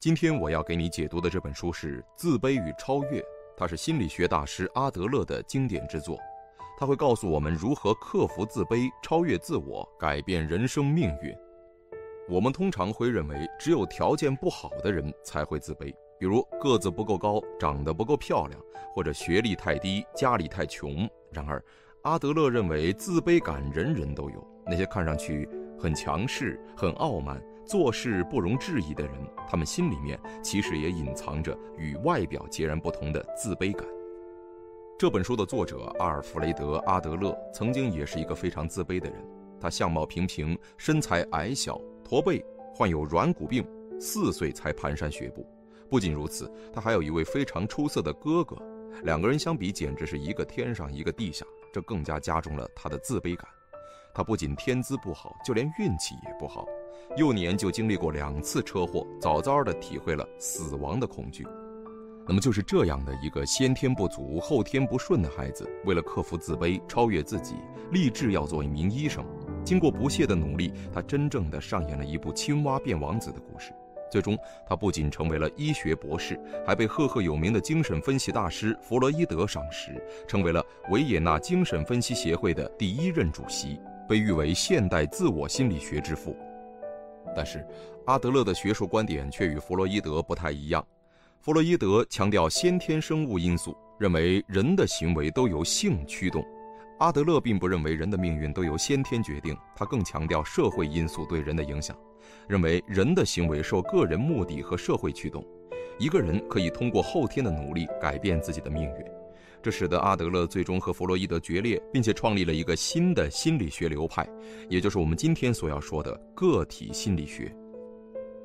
今天我要给你解读的这本书是《自卑与超越》，它是心理学大师阿德勒的经典之作。他会告诉我们如何克服自卑、超越自我、改变人生命运。我们通常会认为，只有条件不好的人才会自卑，比如个子不够高、长得不够漂亮，或者学历太低、家里太穷。然而，阿德勒认为，自卑感人人都有。那些看上去很强势、很傲慢。做事不容置疑的人，他们心里面其实也隐藏着与外表截然不同的自卑感。这本书的作者阿尔弗雷德·阿德勒曾经也是一个非常自卑的人。他相貌平平，身材矮小、驼背，患有软骨病，四岁才蹒跚学步。不仅如此，他还有一位非常出色的哥哥，两个人相比简直是一个天上一个地下，这更加加重了他的自卑感。他不仅天资不好，就连运气也不好。幼年就经历过两次车祸，早早地体会了死亡的恐惧。那么就是这样的一个先天不足、后天不顺的孩子，为了克服自卑、超越自己，立志要做一名医生。经过不懈的努力，他真正的上演了一部青蛙变王子的故事。最终，他不仅成为了医学博士，还被赫赫有名的精神分析大师弗洛伊德赏识，成为了维也纳精神分析协会的第一任主席，被誉为现代自我心理学之父。但是，阿德勒的学术观点却与弗洛伊德不太一样。弗洛伊德强调先天生物因素，认为人的行为都由性驱动；阿德勒并不认为人的命运都由先天决定，他更强调社会因素对人的影响，认为人的行为受个人目的和社会驱动。一个人可以通过后天的努力改变自己的命运。这使得阿德勒最终和弗洛伊德决裂，并且创立了一个新的心理学流派，也就是我们今天所要说的个体心理学。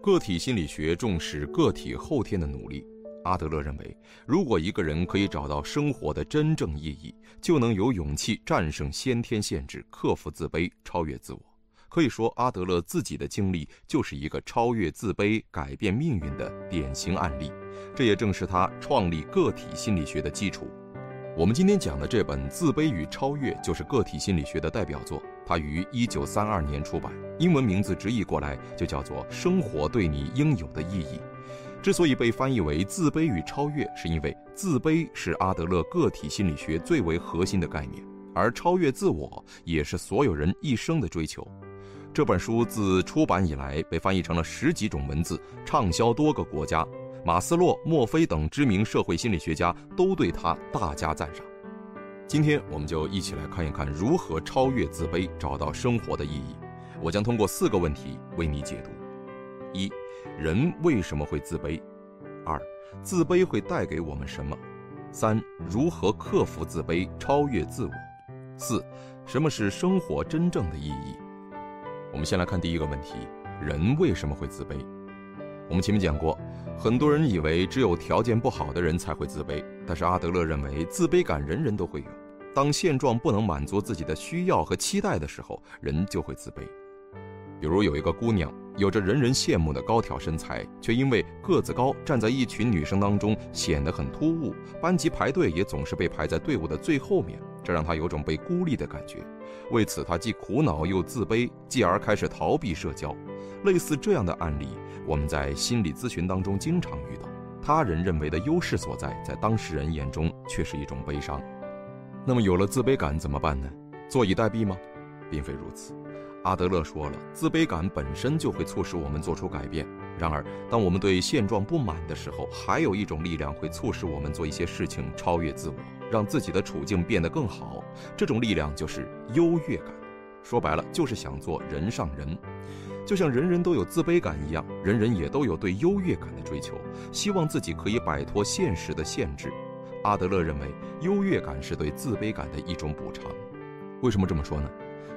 个体心理学重视个体后天的努力。阿德勒认为，如果一个人可以找到生活的真正意义，就能有勇气战胜先天限制，克服自卑，超越自我。可以说，阿德勒自己的经历就是一个超越自卑、改变命运的典型案例。这也正是他创立个体心理学的基础。我们今天讲的这本《自卑与超越》就是个体心理学的代表作，它于一九三二年出版，英文名字直译过来就叫做《生活对你应有的意义》。之所以被翻译为“自卑与超越”，是因为自卑是阿德勒个体心理学最为核心的概念，而超越自我也是所有人一生的追求。这本书自出版以来被翻译成了十几种文字，畅销多个国家。马斯洛、墨菲等知名社会心理学家都对他大加赞赏。今天，我们就一起来看一看如何超越自卑，找到生活的意义。我将通过四个问题为你解读：一、人为什么会自卑？二、自卑会带给我们什么？三、如何克服自卑，超越自我？四、什么是生活真正的意义？我们先来看第一个问题：人为什么会自卑？我们前面讲过，很多人以为只有条件不好的人才会自卑，但是阿德勒认为自卑感人人都会有。当现状不能满足自己的需要和期待的时候，人就会自卑。比如有一个姑娘，有着人人羡慕的高挑身材，却因为个子高，站在一群女生当中显得很突兀，班级排队也总是被排在队伍的最后面，这让她有种被孤立的感觉。为此，她既苦恼又自卑，继而开始逃避社交。类似这样的案例。我们在心理咨询当中经常遇到，他人认为的优势所在，在当事人眼中却是一种悲伤。那么有了自卑感怎么办呢？坐以待毙吗？并非如此。阿德勒说了，自卑感本身就会促使我们做出改变。然而，当我们对现状不满的时候，还有一种力量会促使我们做一些事情，超越自我，让自己的处境变得更好。这种力量就是优越感。说白了，就是想做人上人。就像人人都有自卑感一样，人人也都有对优越感的追求，希望自己可以摆脱现实的限制。阿德勒认为，优越感是对自卑感的一种补偿。为什么这么说呢？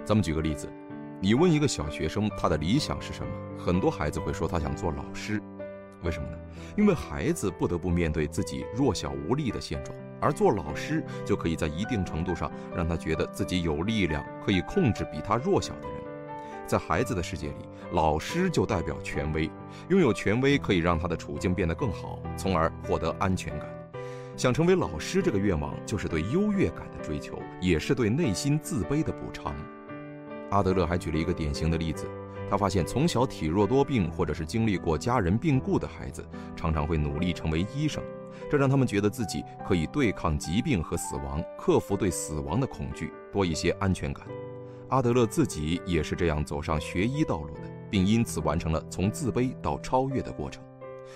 咱们举个例子，你问一个小学生他的理想是什么，很多孩子会说他想做老师。为什么呢？因为孩子不得不面对自己弱小无力的现状，而做老师就可以在一定程度上让他觉得自己有力量，可以控制比他弱小的人。在孩子的世界里，老师就代表权威，拥有权威可以让他的处境变得更好，从而获得安全感。想成为老师这个愿望，就是对优越感的追求，也是对内心自卑的补偿。阿德勒还举了一个典型的例子，他发现从小体弱多病或者是经历过家人病故的孩子，常常会努力成为医生，这让他们觉得自己可以对抗疾病和死亡，克服对死亡的恐惧，多一些安全感。阿德勒自己也是这样走上学医道路的，并因此完成了从自卑到超越的过程。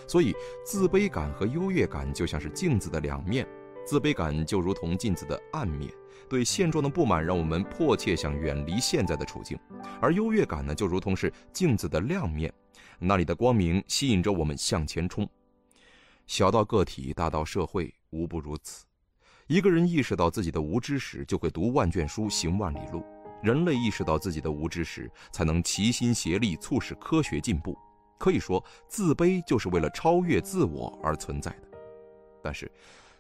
所以，自卑感和优越感就像是镜子的两面，自卑感就如同镜子的暗面。对现状的不满让我们迫切想远离现在的处境，而优越感呢，就如同是镜子的亮面，那里的光明吸引着我们向前冲。小到个体，大到社会，无不如此。一个人意识到自己的无知时，就会读万卷书，行万里路。人类意识到自己的无知时，才能齐心协力促使科学进步。可以说，自卑就是为了超越自我而存在的。但是，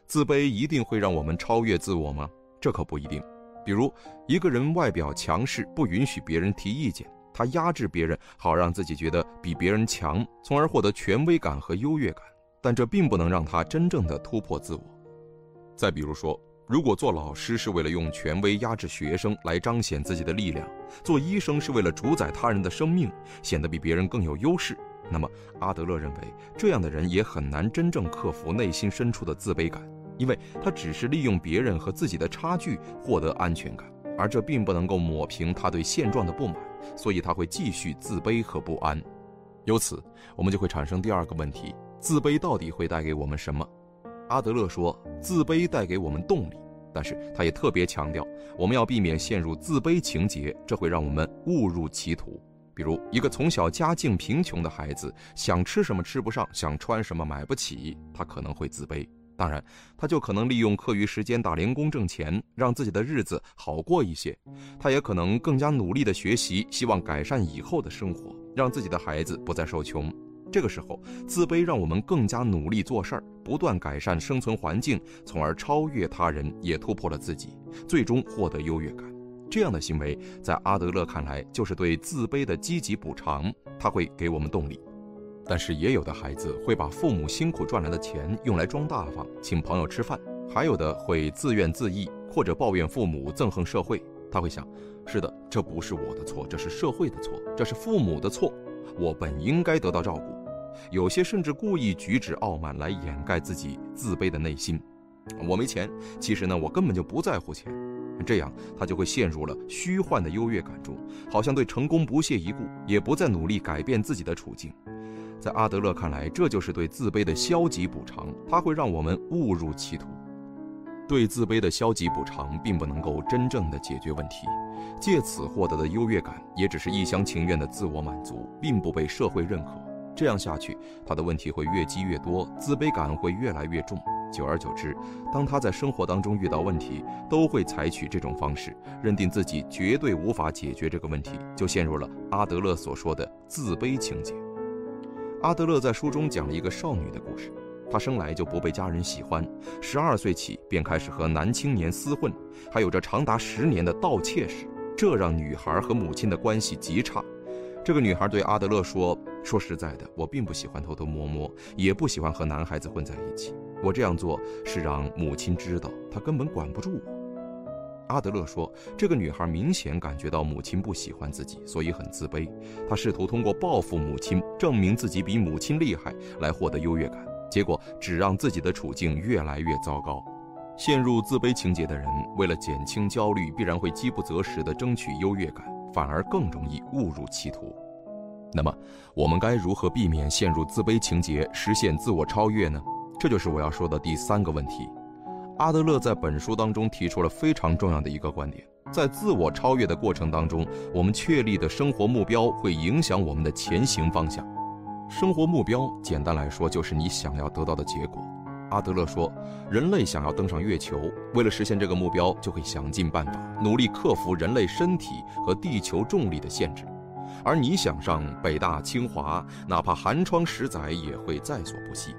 自卑一定会让我们超越自我吗？这可不一定，比如一个人外表强势，不允许别人提意见，他压制别人，好让自己觉得比别人强，从而获得权威感和优越感。但这并不能让他真正的突破自我。再比如说，如果做老师是为了用权威压制学生来彰显自己的力量，做医生是为了主宰他人的生命，显得比别人更有优势，那么阿德勒认为，这样的人也很难真正克服内心深处的自卑感。因为他只是利用别人和自己的差距获得安全感，而这并不能够抹平他对现状的不满，所以他会继续自卑和不安。由此，我们就会产生第二个问题：自卑到底会带给我们什么？阿德勒说，自卑带给我们动力，但是他也特别强调，我们要避免陷入自卑情节，这会让我们误入歧途。比如，一个从小家境贫穷的孩子，想吃什么吃不上，想穿什么买不起，他可能会自卑。当然，他就可能利用课余时间打零工挣钱，让自己的日子好过一些。他也可能更加努力地学习，希望改善以后的生活，让自己的孩子不再受穷。这个时候，自卑让我们更加努力做事儿，不断改善生存环境，从而超越他人，也突破了自己，最终获得优越感。这样的行为，在阿德勒看来，就是对自卑的积极补偿，他会给我们动力。但是也有的孩子会把父母辛苦赚来的钱用来装大方，请朋友吃饭；还有的会自怨自艾，或者抱怨父母，憎恨社会。他会想：是的，这不是我的错，这是社会的错，这是父母的错，我本应该得到照顾。有些甚至故意举止傲慢来掩盖自己自卑的内心。我没钱，其实呢，我根本就不在乎钱。这样他就会陷入了虚幻的优越感中，好像对成功不屑一顾，也不再努力改变自己的处境。在阿德勒看来，这就是对自卑的消极补偿，它会让我们误入歧途。对自卑的消极补偿，并不能够真正的解决问题，借此获得的优越感，也只是一厢情愿的自我满足，并不被社会认可。这样下去，他的问题会越积越多，自卑感会越来越重。久而久之，当他在生活当中遇到问题，都会采取这种方式，认定自己绝对无法解决这个问题，就陷入了阿德勒所说的自卑情节。阿德勒在书中讲了一个少女的故事，她生来就不被家人喜欢，十二岁起便开始和男青年厮混，还有着长达十年的盗窃史，这让女孩和母亲的关系极差。这个女孩对阿德勒说：“说实在的，我并不喜欢偷偷摸摸，也不喜欢和男孩子混在一起。我这样做是让母亲知道，她根本管不住我。”阿德勒说，这个女孩明显感觉到母亲不喜欢自己，所以很自卑。她试图通过报复母亲，证明自己比母亲厉害，来获得优越感。结果只让自己的处境越来越糟糕。陷入自卑情节的人，为了减轻焦虑，必然会饥不择食地争取优越感，反而更容易误入歧途。那么，我们该如何避免陷入自卑情节，实现自我超越呢？这就是我要说的第三个问题。阿德勒在本书当中提出了非常重要的一个观点：在自我超越的过程当中，我们确立的生活目标会影响我们的前行方向。生活目标，简单来说，就是你想要得到的结果。阿德勒说，人类想要登上月球，为了实现这个目标，就会想尽办法，努力克服人类身体和地球重力的限制。而你想上北大、清华，哪怕寒窗十载，也会在所不惜。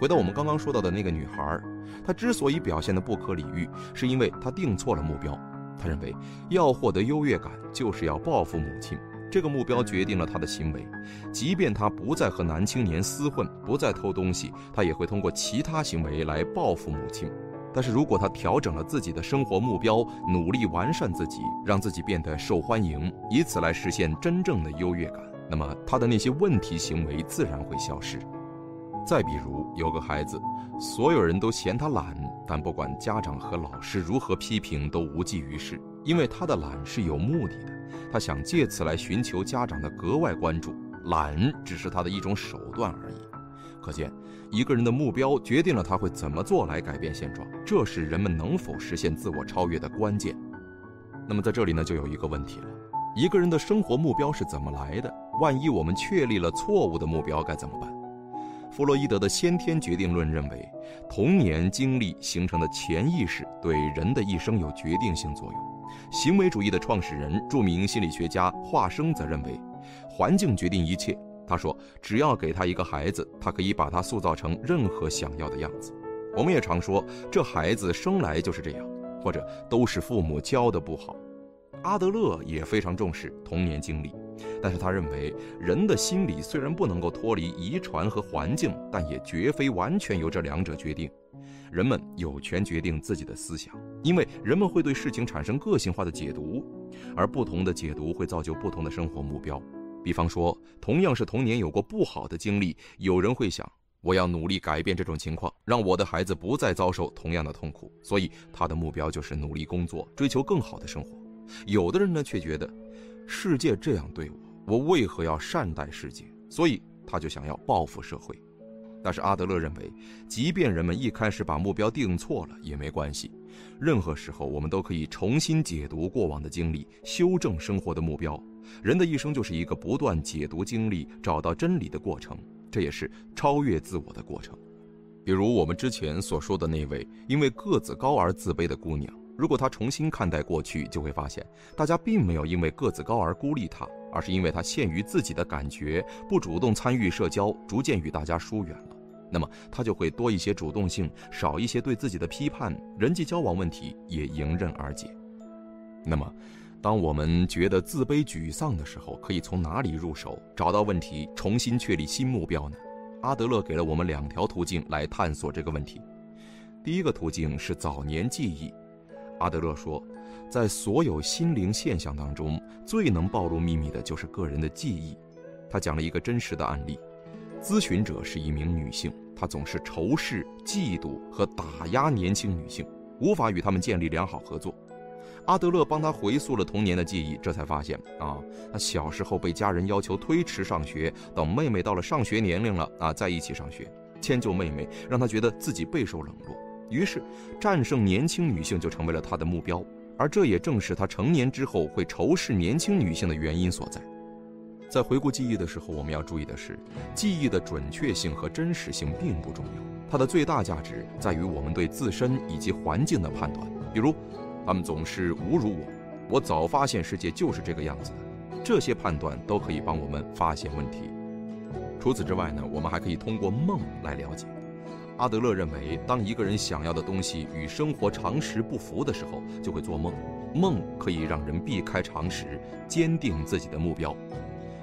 回到我们刚刚说到的那个女孩，她之所以表现的不可理喻，是因为她定错了目标。她认为要获得优越感，就是要报复母亲。这个目标决定了她的行为，即便她不再和男青年厮混，不再偷东西，她也会通过其他行为来报复母亲。但是如果他调整了自己的生活目标，努力完善自己，让自己变得受欢迎，以此来实现真正的优越感。那么他的那些问题行为自然会消失。再比如，有个孩子，所有人都嫌他懒，但不管家长和老师如何批评，都无济于事，因为他的懒是有目的的，他想借此来寻求家长的格外关注。懒只是他的一种手段而已。可见，一个人的目标决定了他会怎么做来改变现状，这是人们能否实现自我超越的关键。那么在这里呢，就有一个问题了：一个人的生活目标是怎么来的？万一我们确立了错误的目标，该怎么办？弗洛伊德的先天决定论认为，童年经历形成的潜意识对人的一生有决定性作用。行为主义的创始人、著名心理学家华生则认为，环境决定一切。他说：“只要给他一个孩子，他可以把他塑造成任何想要的样子。”我们也常说，这孩子生来就是这样，或者都是父母教的不好。阿德勒也非常重视童年经历。但是他认为，人的心理虽然不能够脱离遗传和环境，但也绝非完全由这两者决定。人们有权决定自己的思想，因为人们会对事情产生个性化的解读，而不同的解读会造就不同的生活目标。比方说，同样是童年有过不好的经历，有人会想，我要努力改变这种情况，让我的孩子不再遭受同样的痛苦，所以他的目标就是努力工作，追求更好的生活。有的人呢，却觉得。世界这样对我，我为何要善待世界？所以他就想要报复社会。但是阿德勒认为，即便人们一开始把目标定错了也没关系，任何时候我们都可以重新解读过往的经历，修正生活的目标。人的一生就是一个不断解读经历、找到真理的过程，这也是超越自我的过程。比如我们之前所说的那位因为个子高而自卑的姑娘。如果她重新看待过去，就会发现，大家并没有因为个子高而孤立她，而是因为她陷于自己的感觉，不主动参与社交，逐渐与大家疏远了。那么她就会多一些主动性，少一些对自己的批判，人际交往问题也迎刃而解。那么，当我们觉得自卑、沮丧的时候，可以从哪里入手，找到问题，重新确立新目标呢？阿德勒给了我们两条途径来探索这个问题。第一个途径是早年记忆。阿德勒说，在所有心灵现象当中，最能暴露秘密的就是个人的记忆。他讲了一个真实的案例：咨询者是一名女性，她总是仇视、嫉妒和打压年轻女性，无法与她们建立良好合作。阿德勒帮他回溯了童年的记忆，这才发现啊，他小时候被家人要求推迟上学，等妹妹到了上学年龄了啊，在一起上学，迁就妹妹，让她觉得自己备受冷落。于是，战胜年轻女性就成为了他的目标，而这也正是他成年之后会仇视年轻女性的原因所在。在回顾记忆的时候，我们要注意的是，记忆的准确性和真实性并不重要，它的最大价值在于我们对自身以及环境的判断。比如，他们总是侮辱我，我早发现世界就是这个样子的，这些判断都可以帮我们发现问题。除此之外呢，我们还可以通过梦来了解。阿德勒认为，当一个人想要的东西与生活常识不符的时候，就会做梦。梦可以让人避开常识，坚定自己的目标。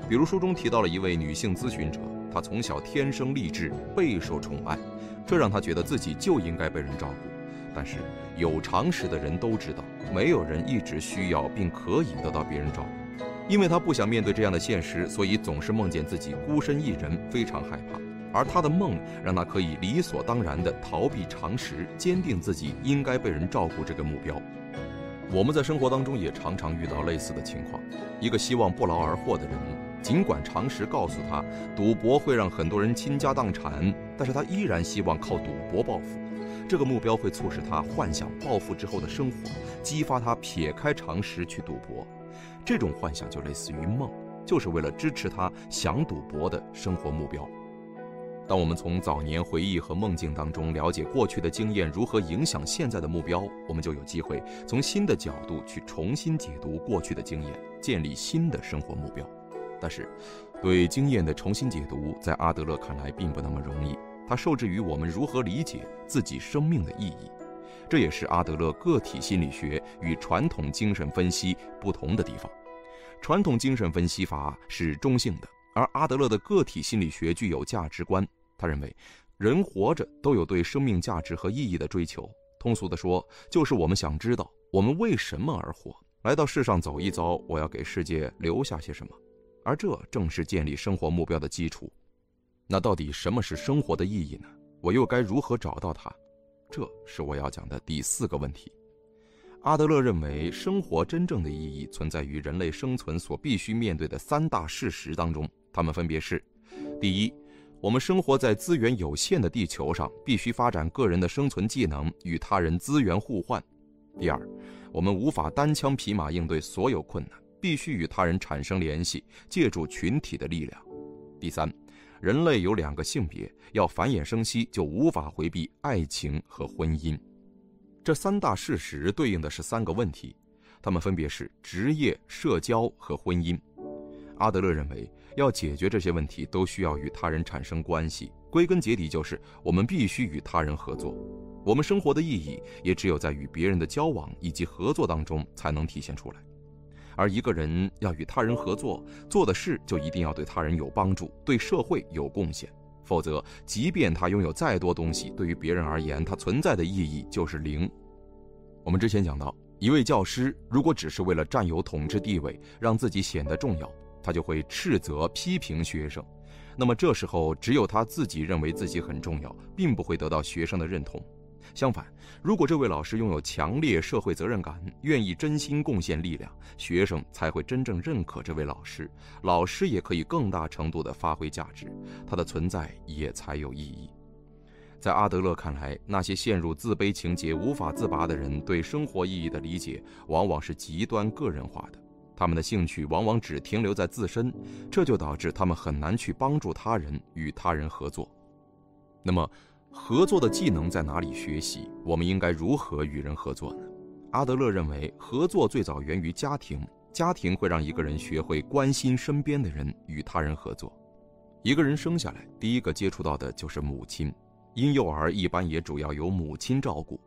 比如书中提到了一位女性咨询者，她从小天生丽质，备受宠爱，这让她觉得自己就应该被人照顾。但是有常识的人都知道，没有人一直需要并可以得到别人照顾。因为他不想面对这样的现实，所以总是梦见自己孤身一人，非常害怕。而他的梦让他可以理所当然地逃避常识，坚定自己应该被人照顾这个目标。我们在生活当中也常常遇到类似的情况：一个希望不劳而获的人，尽管常识告诉他赌博会让很多人倾家荡产，但是他依然希望靠赌博暴富。这个目标会促使他幻想暴富之后的生活，激发他撇开常识去赌博。这种幻想就类似于梦，就是为了支持他想赌博的生活目标。当我们从早年回忆和梦境当中了解过去的经验如何影响现在的目标，我们就有机会从新的角度去重新解读过去的经验，建立新的生活目标。但是，对经验的重新解读，在阿德勒看来并不那么容易。它受制于我们如何理解自己生命的意义，这也是阿德勒个体心理学与传统精神分析不同的地方。传统精神分析法是中性的，而阿德勒的个体心理学具有价值观。他认为，人活着都有对生命价值和意义的追求。通俗地说，就是我们想知道我们为什么而活，来到世上走一遭，我要给世界留下些什么。而这正是建立生活目标的基础。那到底什么是生活的意义呢？我又该如何找到它？这是我要讲的第四个问题。阿德勒认为，生活真正的意义存在于人类生存所必须面对的三大事实当中，它们分别是：第一，我们生活在资源有限的地球上，必须发展个人的生存技能，与他人资源互换；第二，我们无法单枪匹马应对所有困难，必须与他人产生联系，借助群体的力量；第三，人类有两个性别，要繁衍生息，就无法回避爱情和婚姻。这三大事实对应的是三个问题，它们分别是职业、社交和婚姻。阿德勒认为，要解决这些问题，都需要与他人产生关系。归根结底，就是我们必须与他人合作。我们生活的意义，也只有在与别人的交往以及合作当中才能体现出来。而一个人要与他人合作，做的事就一定要对他人有帮助，对社会有贡献。否则，即便他拥有再多东西，对于别人而言，他存在的意义就是零。我们之前讲到，一位教师如果只是为了占有统治地位，让自己显得重要，他就会斥责、批评学生。那么这时候，只有他自己认为自己很重要，并不会得到学生的认同。相反，如果这位老师拥有强烈社会责任感，愿意真心贡献力量，学生才会真正认可这位老师，老师也可以更大程度地发挥价值，他的存在也才有意义。在阿德勒看来，那些陷入自卑情节无法自拔的人，对生活意义的理解往往是极端个人化的，他们的兴趣往往只停留在自身，这就导致他们很难去帮助他人，与他人合作。那么，合作的技能在哪里学习？我们应该如何与人合作呢？阿德勒认为，合作最早源于家庭，家庭会让一个人学会关心身边的人，与他人合作。一个人生下来，第一个接触到的就是母亲，婴幼儿一般也主要由母亲照顾，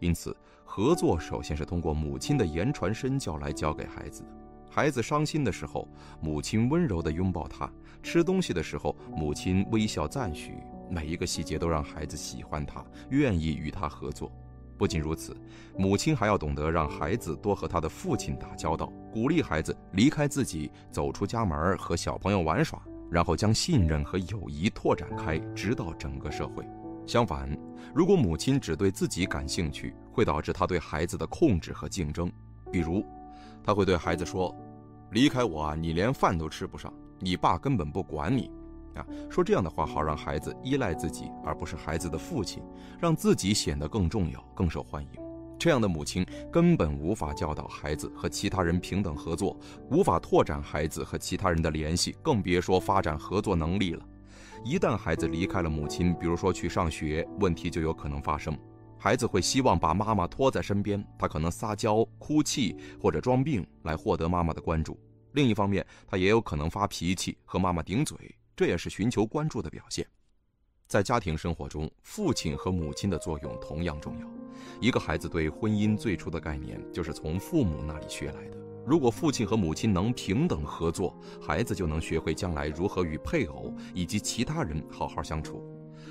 因此，合作首先是通过母亲的言传身教来教给孩子的。孩子伤心的时候，母亲温柔地拥抱他；吃东西的时候，母亲微笑赞许。每一个细节都让孩子喜欢他，愿意与他合作。不仅如此，母亲还要懂得让孩子多和他的父亲打交道，鼓励孩子离开自己，走出家门和小朋友玩耍，然后将信任和友谊拓展开，直到整个社会。相反，如果母亲只对自己感兴趣，会导致他对孩子的控制和竞争。比如，他会对孩子说：“离开我啊，你连饭都吃不上，你爸根本不管你。”说这样的话好让孩子依赖自己，而不是孩子的父亲，让自己显得更重要、更受欢迎。这样的母亲根本无法教导孩子和其他人平等合作，无法拓展孩子和其他人的联系，更别说发展合作能力了。一旦孩子离开了母亲，比如说去上学，问题就有可能发生。孩子会希望把妈妈拖在身边，他可能撒娇、哭泣或者装病来获得妈妈的关注。另一方面，他也有可能发脾气和妈妈顶嘴。这也是寻求关注的表现，在家庭生活中，父亲和母亲的作用同样重要。一个孩子对婚姻最初的概念就是从父母那里学来的。如果父亲和母亲能平等合作，孩子就能学会将来如何与配偶以及其他人好好相处。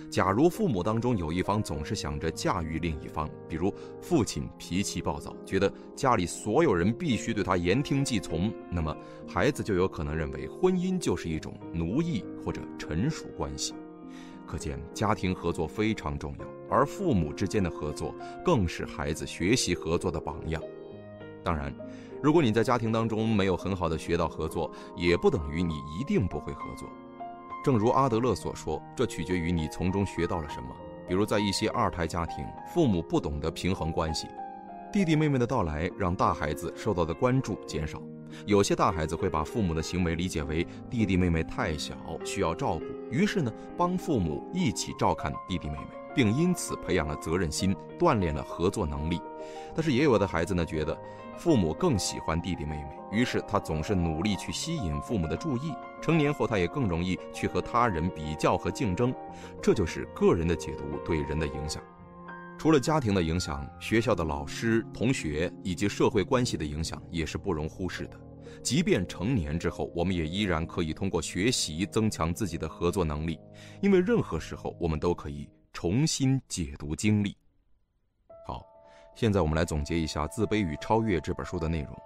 假如父母当中有一方总是想着驾驭另一方，比如父亲脾气暴躁，觉得家里所有人必须对他言听计从，那么孩子就有可能认为婚姻就是一种奴役或者臣属关系。可见家庭合作非常重要，而父母之间的合作更是孩子学习合作的榜样。当然，如果你在家庭当中没有很好的学到合作，也不等于你一定不会合作。正如阿德勒所说，这取决于你从中学到了什么。比如，在一些二胎家庭，父母不懂得平衡关系，弟弟妹妹的到来让大孩子受到的关注减少。有些大孩子会把父母的行为理解为弟弟妹妹太小需要照顾，于是呢，帮父母一起照看弟弟妹妹。并因此培养了责任心，锻炼了合作能力。但是也有的孩子呢，觉得父母更喜欢弟弟妹妹，于是他总是努力去吸引父母的注意。成年后，他也更容易去和他人比较和竞争。这就是个人的解读对人的影响。除了家庭的影响，学校的老师、同学以及社会关系的影响也是不容忽视的。即便成年之后，我们也依然可以通过学习增强自己的合作能力，因为任何时候我们都可以。重新解读经历。现在我们来总结一下《自卑与超越》这本书的内容。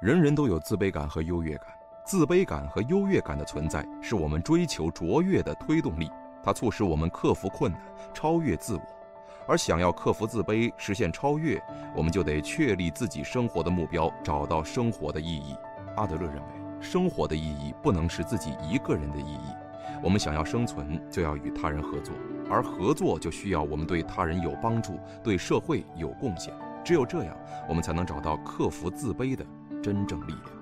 人人都有自卑感和优越感，自卑感和优越感的存在是我们追求卓越的推动力，它促使我们克服困难，超越自我。而想要克服自卑，实现超越，我们就得确立自己生活的目标，找到生活的意义。阿德勒认为，生活的意义不能是自己一个人的意义。我们想要生存，就要与他人合作，而合作就需要我们对他人有帮助，对社会有贡献。只有这样，我们才能找到克服自卑的真正力量。